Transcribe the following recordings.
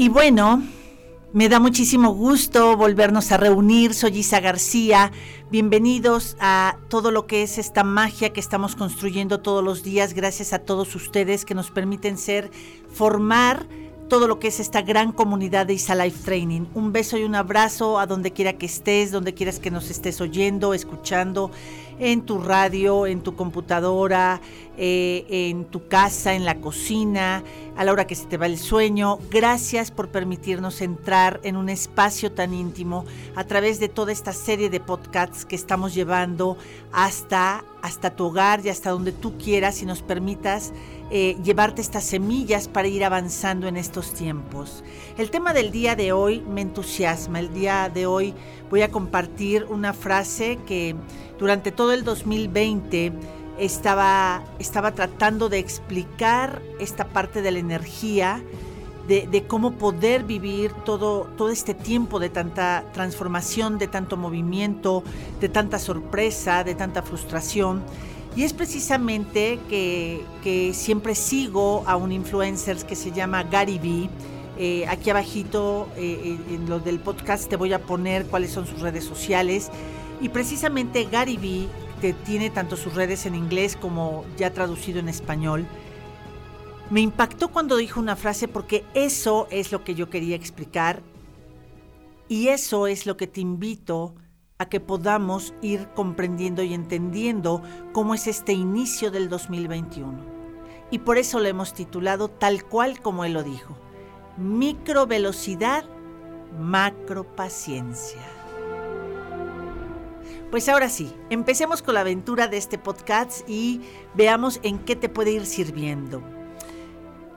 Y bueno, me da muchísimo gusto volvernos a reunir. Soy Isa García. Bienvenidos a todo lo que es esta magia que estamos construyendo todos los días. Gracias a todos ustedes que nos permiten ser, formar todo lo que es esta gran comunidad de Isa Life Training. Un beso y un abrazo a donde quiera que estés, donde quieras que nos estés oyendo, escuchando en tu radio, en tu computadora, eh, en tu casa, en la cocina, a la hora que se te va el sueño. Gracias por permitirnos entrar en un espacio tan íntimo a través de toda esta serie de podcasts que estamos llevando hasta, hasta tu hogar y hasta donde tú quieras y nos permitas eh, llevarte estas semillas para ir avanzando en estos tiempos. El tema del día de hoy me entusiasma. El día de hoy voy a compartir una frase que durante todo el 2020 estaba, estaba tratando de explicar esta parte de la energía, de, cómo poder vivir todo, todo este tiempo de tanta transformación, de tanto movimiento, de tanta sorpresa, de tanta frustración. Y es precisamente que, siempre sigo a un influencer que se llama Gary Vee. Eh, aquí abajito eh, en lo del podcast te voy a poner cuáles son sus redes sociales. Y precisamente Gary Vee, que tiene tanto sus redes en inglés como ya traducido en español, me impactó cuando dijo una frase porque eso es lo que yo quería explicar y eso es lo que te invito a que podamos ir comprendiendo y entendiendo cómo es este inicio del 2021. Y por eso lo hemos titulado tal cual como él lo dijo, micro velocidad, macro paciencia. Pues ahora sí, empecemos con la aventura de este podcast y veamos en qué te puede ir sirviendo.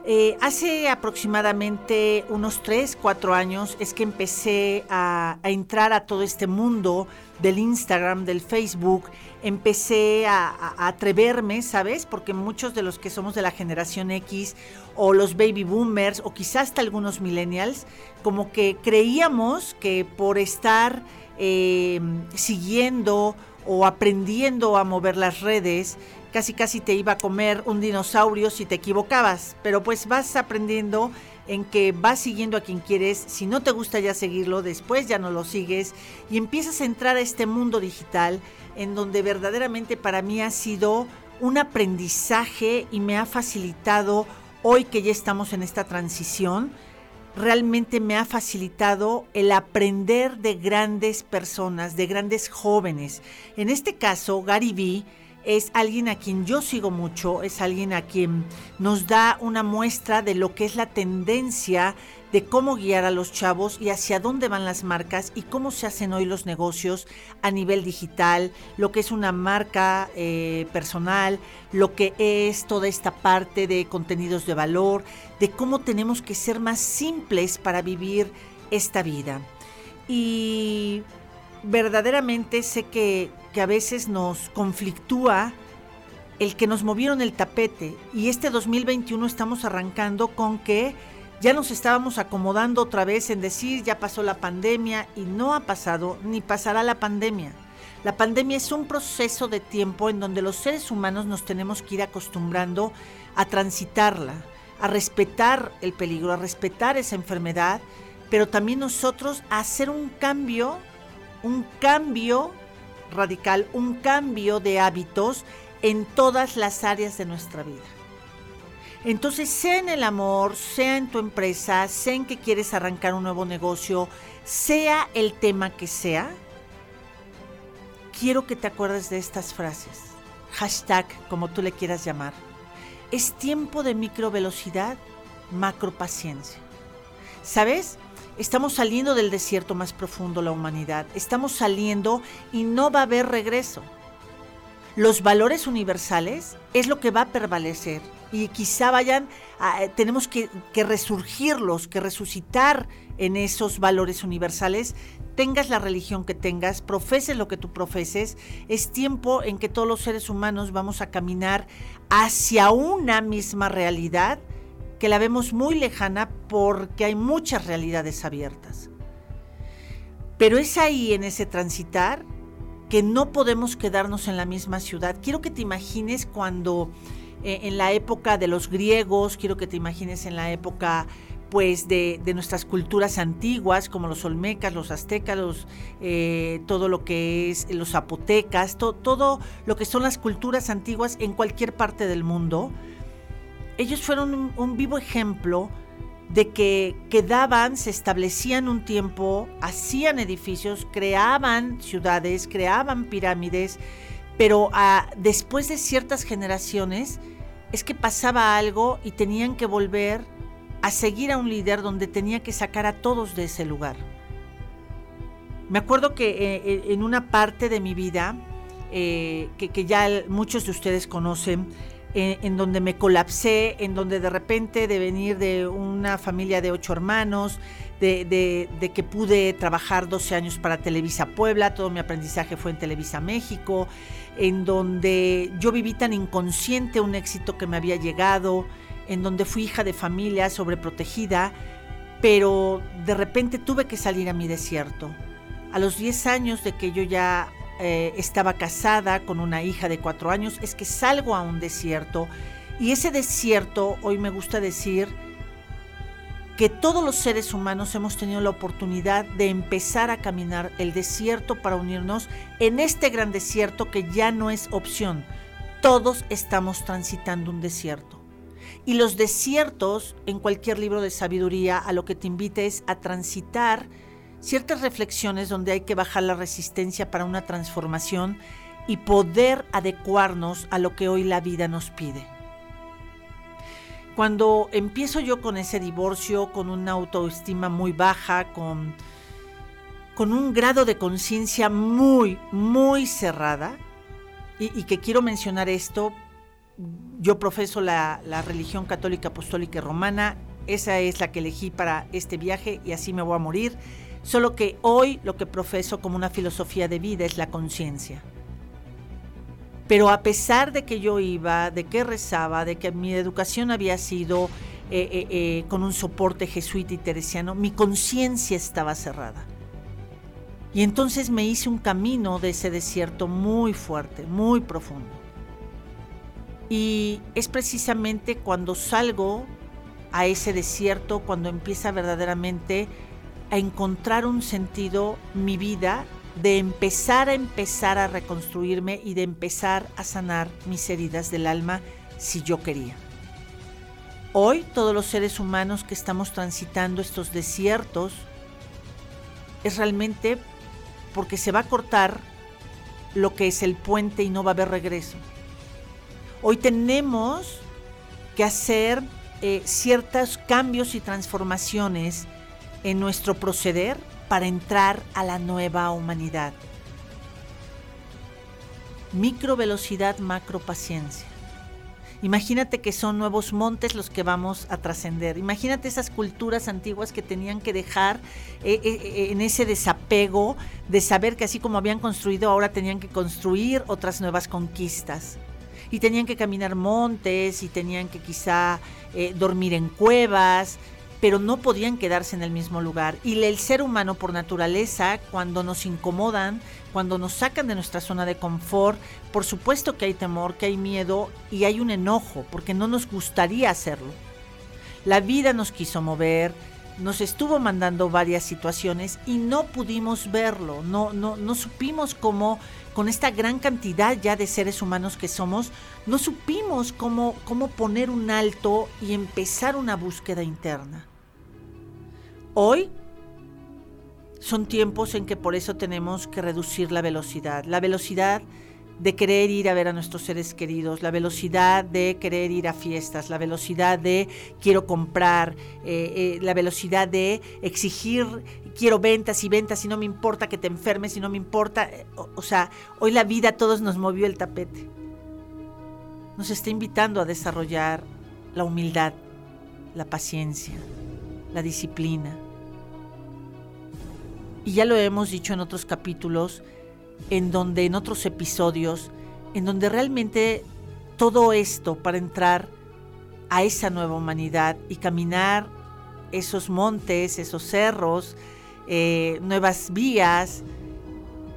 Eh, hace aproximadamente unos 3, 4 años es que empecé a, entrar a todo este mundo del Instagram, del Facebook, empecé a, atreverme, ¿sabes? Porque muchos de los que somos de la generación X o los baby boomers o quizás hasta algunos millennials, como que creíamos que por estar eh, siguiendo o aprendiendo a mover las redes, casi casi te iba a comer un dinosaurio si te equivocabas, pero pues vas aprendiendo en que vas siguiendo a quien quieres, si no te gusta ya seguirlo, después ya no lo sigues. Y empiezas a entrar a este mundo digital en donde verdaderamente para mí ha sido un aprendizaje y me ha facilitado hoy que ya estamos en esta transición. Realmente me ha facilitado el aprender de grandes personas, de grandes jóvenes. En este caso, Gary Vee es alguien a quien yo sigo mucho, es alguien a quien nos da una muestra de lo que es la tendencia de cómo guiar a los chavos y hacia dónde van las marcas y cómo se hacen hoy los negocios a nivel digital, lo que es una marca eh, personal, lo que es toda esta parte de contenidos de valor, de cómo tenemos que ser más simples para vivir esta vida. Y verdaderamente sé que, que a veces nos conflictúa el que nos movieron el tapete y este 2021 estamos arrancando con que ya nos estábamos acomodando otra vez en decir ya pasó la pandemia y no ha pasado ni pasará la pandemia. La pandemia es un proceso de tiempo en donde los seres humanos nos tenemos que ir acostumbrando a transitarla, a respetar el peligro, a respetar esa enfermedad, pero también nosotros a hacer un cambio, un cambio radical, un cambio de hábitos en todas las áreas de nuestra vida. Entonces, sea en el amor, sea en tu empresa, sea en que quieres arrancar un nuevo negocio, sea el tema que sea, quiero que te acuerdes de estas frases. Hashtag, como tú le quieras llamar. Es tiempo de micro velocidad, macro paciencia. ¿Sabes? Estamos saliendo del desierto más profundo la humanidad. Estamos saliendo y no va a haber regreso. Los valores universales es lo que va a prevalecer y quizá vayan, a, tenemos que, resurgirlos, que resucitar en esos valores universales, tengas la religión que tengas, profeses lo que tú profeses, es tiempo en que todos los seres humanos vamos a caminar hacia una misma realidad que la vemos muy lejana porque hay muchas realidades abiertas. Pero es ahí en ese transitar que no podemos quedarnos en la misma ciudad. Quiero que te imagines cuando eh, en la época de los griegos, quiero que te imagines en la época pues de, nuestras culturas antiguas como los olmecas, los aztecas, eh, todo lo que es los zapotecas, todo lo que son las culturas antiguas en cualquier parte del mundo, ellos fueron un, vivo ejemplo de que quedaban, se establecían un tiempo, hacían edificios, creaban ciudades, creaban pirámides, pero ah, después de ciertas generaciones es que pasaba algo y tenían que volver a seguir a un líder donde tenía que sacar a todos de ese lugar. Me acuerdo que eh, eh, en una parte de mi vida, eh, que, ya muchos de ustedes conocen, en donde me colapsé, en donde de repente de venir de una familia de ocho hermanos, de, de, que pude trabajar 12 años para Televisa Puebla, todo mi aprendizaje fue en Televisa México, en donde yo viví tan inconsciente un éxito que me había llegado, en donde fui hija de familia sobreprotegida, pero de repente tuve que salir a mi desierto. A los 10 años de que yo ya eh, estaba casada con una hija de 4 años, es que salgo a un desierto y ese desierto, hoy me gusta decir, que todos los seres humanos hemos tenido la oportunidad de empezar a caminar el desierto para unirnos en este gran desierto que ya no es opción. Todos estamos transitando un desierto. Y los desiertos, en cualquier libro de sabiduría, a lo que te invita es a transitar ciertas reflexiones donde hay que bajar la resistencia para una transformación y poder adecuarnos a lo que hoy la vida nos pide. Cuando empiezo yo con ese divorcio, con una autoestima muy baja, con, con un grado de conciencia muy, muy cerrada, y, y que quiero mencionar esto yo profeso la, religión católica apostólica y romana, esa es la que elegí para este viaje y así me voy a morir, solo que hoy lo que profeso como una filosofía de vida es la conciencia. Pero a pesar de que yo iba, de que rezaba, de que mi educación había sido eh, eh, eh, con un soporte jesuita y teresiano, mi conciencia estaba cerrada. Y entonces me hice un camino de ese desierto muy fuerte, muy profundo. Y es precisamente cuando salgo a ese desierto, cuando empieza verdaderamente a encontrar un sentido mi vida, de empezar a empezar a reconstruirme y de empezar a sanar mis heridas del alma si yo quería. Hoy todos los seres humanos que estamos transitando estos desiertos es realmente porque se va a cortar lo que es el puente y no va a haber regreso. Hoy tenemos que hacer eh, ciertos cambios y transformaciones en nuestro proceder para entrar a la nueva humanidad. Micro velocidad, macro paciencia. Imagínate que son nuevos montes los que vamos a trascender. Imagínate esas culturas antiguas que tenían que dejar eh, eh, en ese desapego de saber que así como habían construido, ahora tenían que construir otras nuevas conquistas y tenían que caminar montes y tenían que quizá eh, dormir en cuevas, pero no podían quedarse en el mismo lugar. Y el ser humano por naturaleza, cuando nos incomodan, cuando nos sacan de nuestra zona de confort, por supuesto que hay temor, que hay miedo y hay un enojo, porque no nos gustaría hacerlo. La vida nos quiso mover, nos estuvo mandando varias situaciones y no pudimos verlo, no, no, no supimos cómo con esta gran cantidad ya de seres humanos que somos, no supimos cómo, cómo poner un alto y empezar una búsqueda interna. Hoy son tiempos en que por eso tenemos que reducir la velocidad. La velocidad de querer ir a ver a nuestros seres queridos, la velocidad de querer ir a fiestas, la velocidad de quiero comprar, eh, eh, la velocidad de exigir quiero ventas y ventas y no me importa que te enfermes y no me importa. Eh, o, sea, hoy la vida a todos nos movió el tapete. Nos está invitando a desarrollar la humildad, la paciencia, la disciplina. Y ya lo hemos dicho en otros capítulos, en donde en otros episodios, en donde realmente todo esto para entrar a esa nueva humanidad y caminar esos montes, esos cerros, eh, nuevas vías,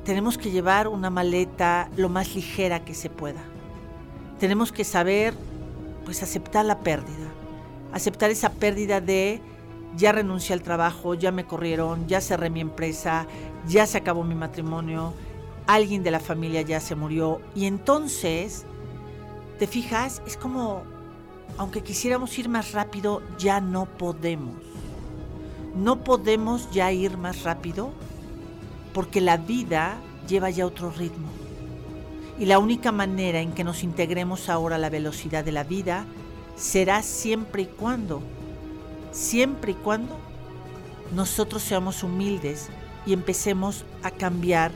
tenemos que llevar una maleta lo más ligera que se pueda. Tenemos que saber pues aceptar la pérdida, aceptar esa pérdida de ya renuncié al trabajo, ya me corrieron, ya cerré mi empresa, ya se acabó mi matrimonio, alguien de la familia ya se murió y entonces, ¿te fijas? Es como, aunque quisiéramos ir más rápido, ya no podemos. No podemos ya ir más rápido porque la vida lleva ya otro ritmo. Y la única manera en que nos integremos ahora a la velocidad de la vida será siempre y cuando, siempre y cuando nosotros seamos humildes y empecemos a cambiar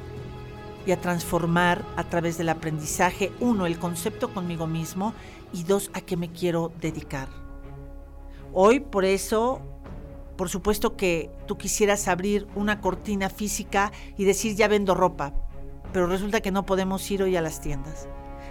y a transformar a través del aprendizaje, uno, el concepto conmigo mismo y dos, a qué me quiero dedicar. Hoy, por eso, por supuesto que tú quisieras abrir una cortina física y decir ya vendo ropa, pero resulta que no podemos ir hoy a las tiendas.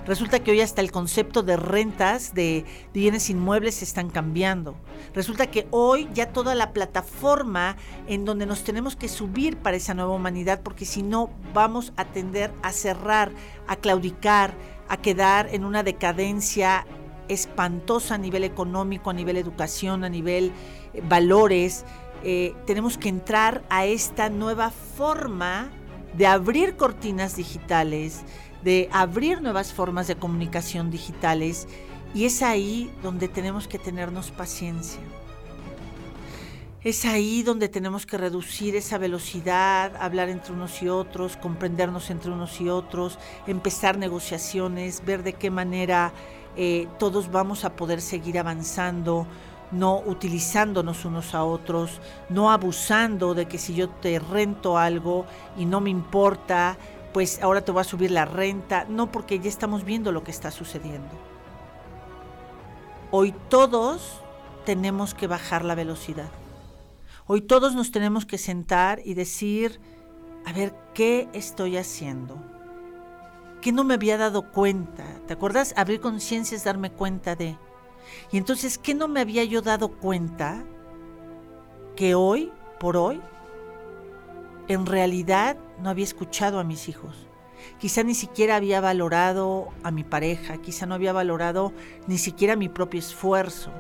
Resulta que hoy hasta el concepto de rentas de bienes inmuebles están cambiando. Resulta que hoy ya toda la plataforma en donde nos tenemos que subir para esa nueva humanidad, porque si no vamos a tender a cerrar, a claudicar, a quedar en una decadencia espantosa a nivel económico, a nivel educación, a nivel eh, valores. Eh, tenemos que entrar a esta nueva forma de abrir cortinas digitales, de abrir nuevas formas de comunicación digitales y es ahí donde tenemos que tenernos paciencia. Es ahí donde tenemos que reducir esa velocidad, hablar entre unos y otros, comprendernos entre unos y otros, empezar negociaciones, ver de qué manera eh, todos vamos a poder seguir avanzando, no utilizándonos unos a otros, no abusando de que si yo te rento algo y no me importa, pues ahora te voy a subir la renta, no porque ya estamos viendo lo que está sucediendo. Hoy todos tenemos que bajar la velocidad. Hoy todos nos tenemos que sentar y decir, a ver, ¿qué estoy haciendo? ¿Qué no me había dado cuenta? ¿Te acuerdas? Abrir conciencia es darme cuenta de. Y entonces, ¿qué no me había yo dado cuenta que hoy, por hoy, en realidad no había escuchado a mis hijos? Quizá ni siquiera había valorado a mi pareja, quizá no había valorado ni siquiera mi propio esfuerzo.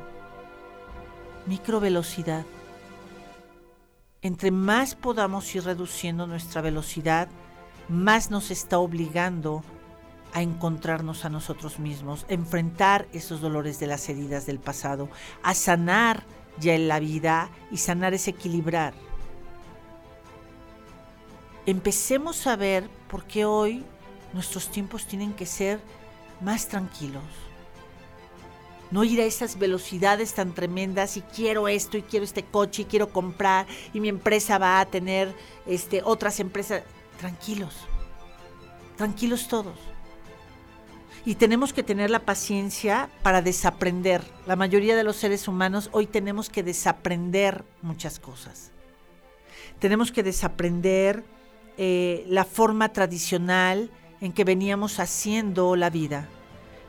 Microvelocidad entre más podamos ir reduciendo nuestra velocidad, más nos está obligando a encontrarnos a nosotros mismos, a enfrentar esos dolores de las heridas del pasado, a sanar ya en la vida y sanar es equilibrar. Empecemos a ver por qué hoy nuestros tiempos tienen que ser más tranquilos no ir a esas velocidades tan tremendas y quiero esto y quiero este coche y quiero comprar y mi empresa va a tener este, otras empresas. Tranquilos, tranquilos todos. Y tenemos que tener la paciencia para desaprender. La mayoría de los seres humanos hoy tenemos que desaprender muchas cosas. Tenemos que desaprender eh, la forma tradicional en que veníamos haciendo la vida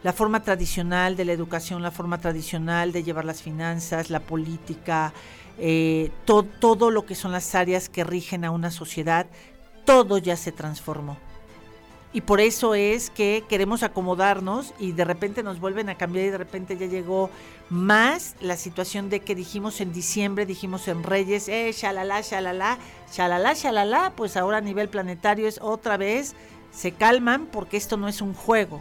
la forma tradicional de la educación, la forma tradicional de llevar las finanzas, la política, eh, todo lo que son las áreas que rigen a una sociedad, todo ya se transformó. Y por eso es que queremos acomodarnos y de repente nos vuelven a cambiar y de repente ya llegó más la situación de que dijimos en diciembre, dijimos en Reyes, eh, shalala, shalala, shalala, shalala, pues ahora a nivel planetario es otra vez, se calman porque esto no es un juego,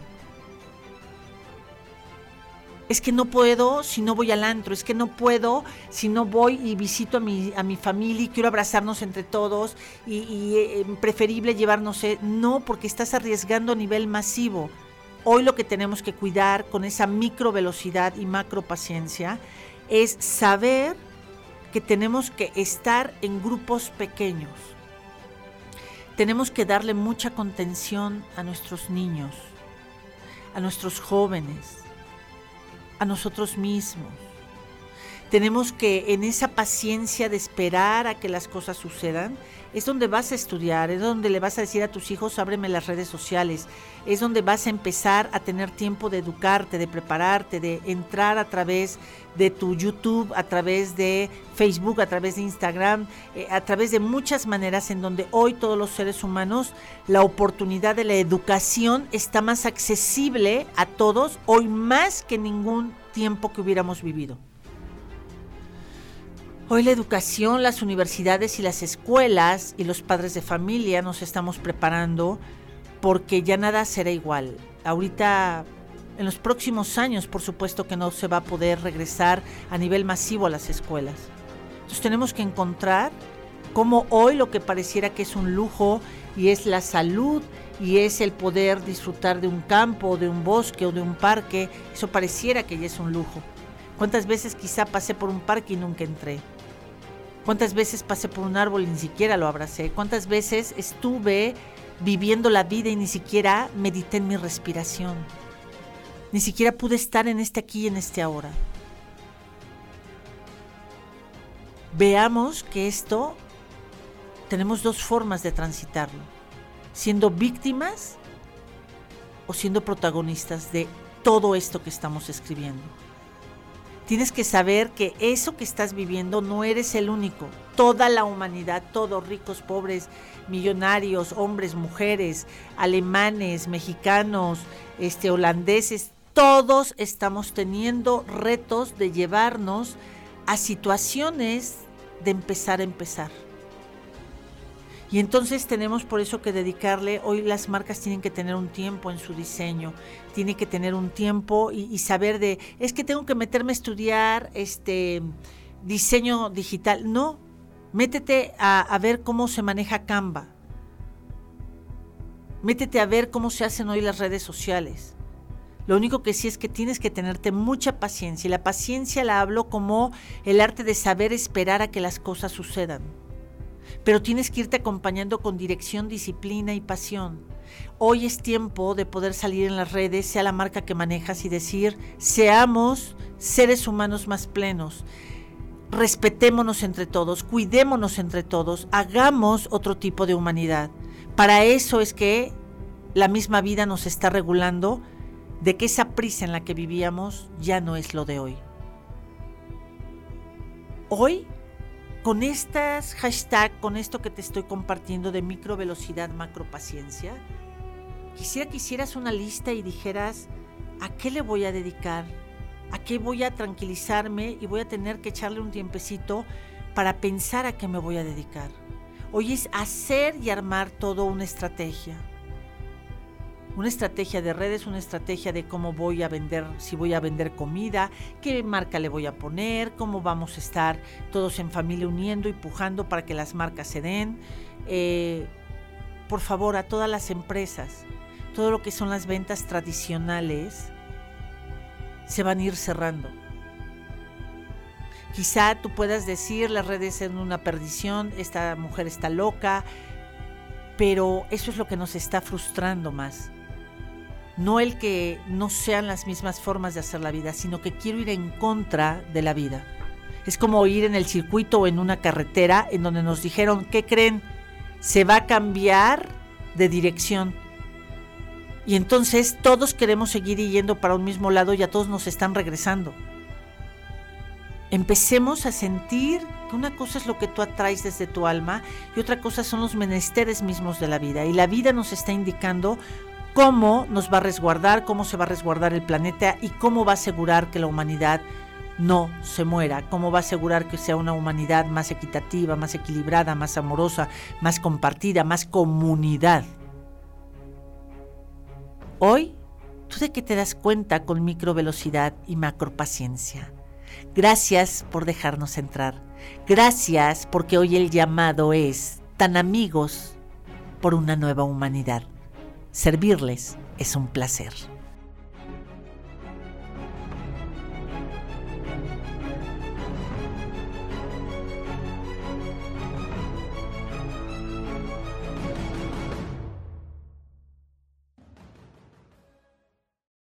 es que no puedo si no voy al antro, es que no puedo si no voy y visito a mi, a mi familia y quiero abrazarnos entre todos y, eh, preferible llevarnos, no, porque estás arriesgando a nivel masivo. Hoy lo que tenemos que cuidar con esa micro velocidad y macro paciencia es saber que tenemos que estar en grupos pequeños. Tenemos que darle mucha contención a nuestros niños, a nuestros jóvenes, a nosotros mismos. Tenemos que en esa paciencia de esperar a que las cosas sucedan, es donde vas a estudiar, es donde le vas a decir a tus hijos, ábreme las redes sociales, es donde vas a empezar a tener tiempo de educarte, de prepararte, de entrar a través de tu YouTube, a través de Facebook, a través de Instagram, eh, a través de muchas maneras en donde hoy todos los seres humanos, la oportunidad de la educación está más accesible a todos, hoy más que ningún tiempo que hubiéramos vivido. Hoy la educación, las universidades y las escuelas y los padres de familia nos estamos preparando porque ya nada será igual. Ahorita, en los próximos años, por supuesto que no se va a poder regresar a nivel masivo a las escuelas. Entonces tenemos que encontrar cómo hoy lo que pareciera que es un lujo y es la salud y es el poder disfrutar de un campo, de un bosque o de un parque, eso pareciera que ya es un lujo. ¿Cuántas veces quizá pasé por un parque y nunca entré? ¿Cuántas veces pasé por un árbol y ni siquiera lo abracé? ¿Cuántas veces estuve viviendo la vida y ni siquiera medité en mi respiración? Ni siquiera pude estar en este aquí y en este ahora. Veamos que esto tenemos dos formas de transitarlo. Siendo víctimas o siendo protagonistas de todo esto que estamos escribiendo tienes que saber que eso que estás viviendo no eres el único. Toda la humanidad, todos ricos, pobres, millonarios, hombres, mujeres, alemanes, mexicanos, este, holandeses, todos estamos teniendo retos de llevarnos a situaciones de empezar a empezar. Y entonces tenemos por eso que dedicarle, hoy las marcas tienen que tener un tiempo en su diseño, tienen que tener un tiempo y, saber de, es que tengo que meterme a estudiar este diseño digital. No, métete a, a ver cómo se maneja Canva. Métete a ver cómo se hacen hoy las redes sociales. Lo único que sí es que tienes que tenerte mucha paciencia. Y la paciencia la hablo como el arte de saber esperar a que las cosas sucedan pero tienes que irte acompañando con dirección, disciplina y pasión. Hoy es tiempo de poder salir en las redes, sea la marca que manejas, y decir, seamos seres humanos más plenos. Respetémonos entre todos, cuidémonos entre todos, hagamos otro tipo de humanidad. Para eso es que la misma vida nos está regulando de que esa prisa en la que vivíamos ya no es lo de hoy. Hoy con estas hashtag, con esto que te estoy compartiendo de micro velocidad, macro paciencia, quisiera que hicieras una lista y dijeras a qué le voy a dedicar, a qué voy a tranquilizarme y voy a tener que echarle un tiempecito para pensar a qué me voy a dedicar. Hoy es hacer y armar todo una estrategia una estrategia de redes, una estrategia de cómo voy a vender, si voy a vender comida, qué marca le voy a poner, cómo vamos a estar todos en familia uniendo y pujando para que las marcas se den. Eh, por favor, a todas las empresas, todo lo que son las ventas tradicionales, se van a ir cerrando. Quizá tú puedas decir las redes son una perdición, esta mujer está loca, pero eso es lo que nos está frustrando más no el que no sean las mismas formas de hacer la vida, sino que quiero ir en contra de la vida. Es como ir en el circuito o en una carretera en donde nos dijeron, ¿qué creen? Se va a cambiar de dirección. Y entonces todos queremos seguir yendo para un mismo lado y a todos nos están regresando. Empecemos a sentir que una cosa es lo que tú atraes desde tu alma y otra cosa son los menesteres mismos de la vida. Y la vida nos está indicando cómo nos va a resguardar, cómo se va a resguardar el planeta y cómo va a asegurar que la humanidad no se muera, cómo va a asegurar que sea una humanidad más equitativa, más equilibrada, más amorosa, más compartida, más comunidad. Hoy, tú de qué te das cuenta con micro velocidad y macro paciencia. Gracias por dejarnos entrar. Gracias porque hoy el llamado es tan amigos por una nueva humanidad. Servirles es un placer.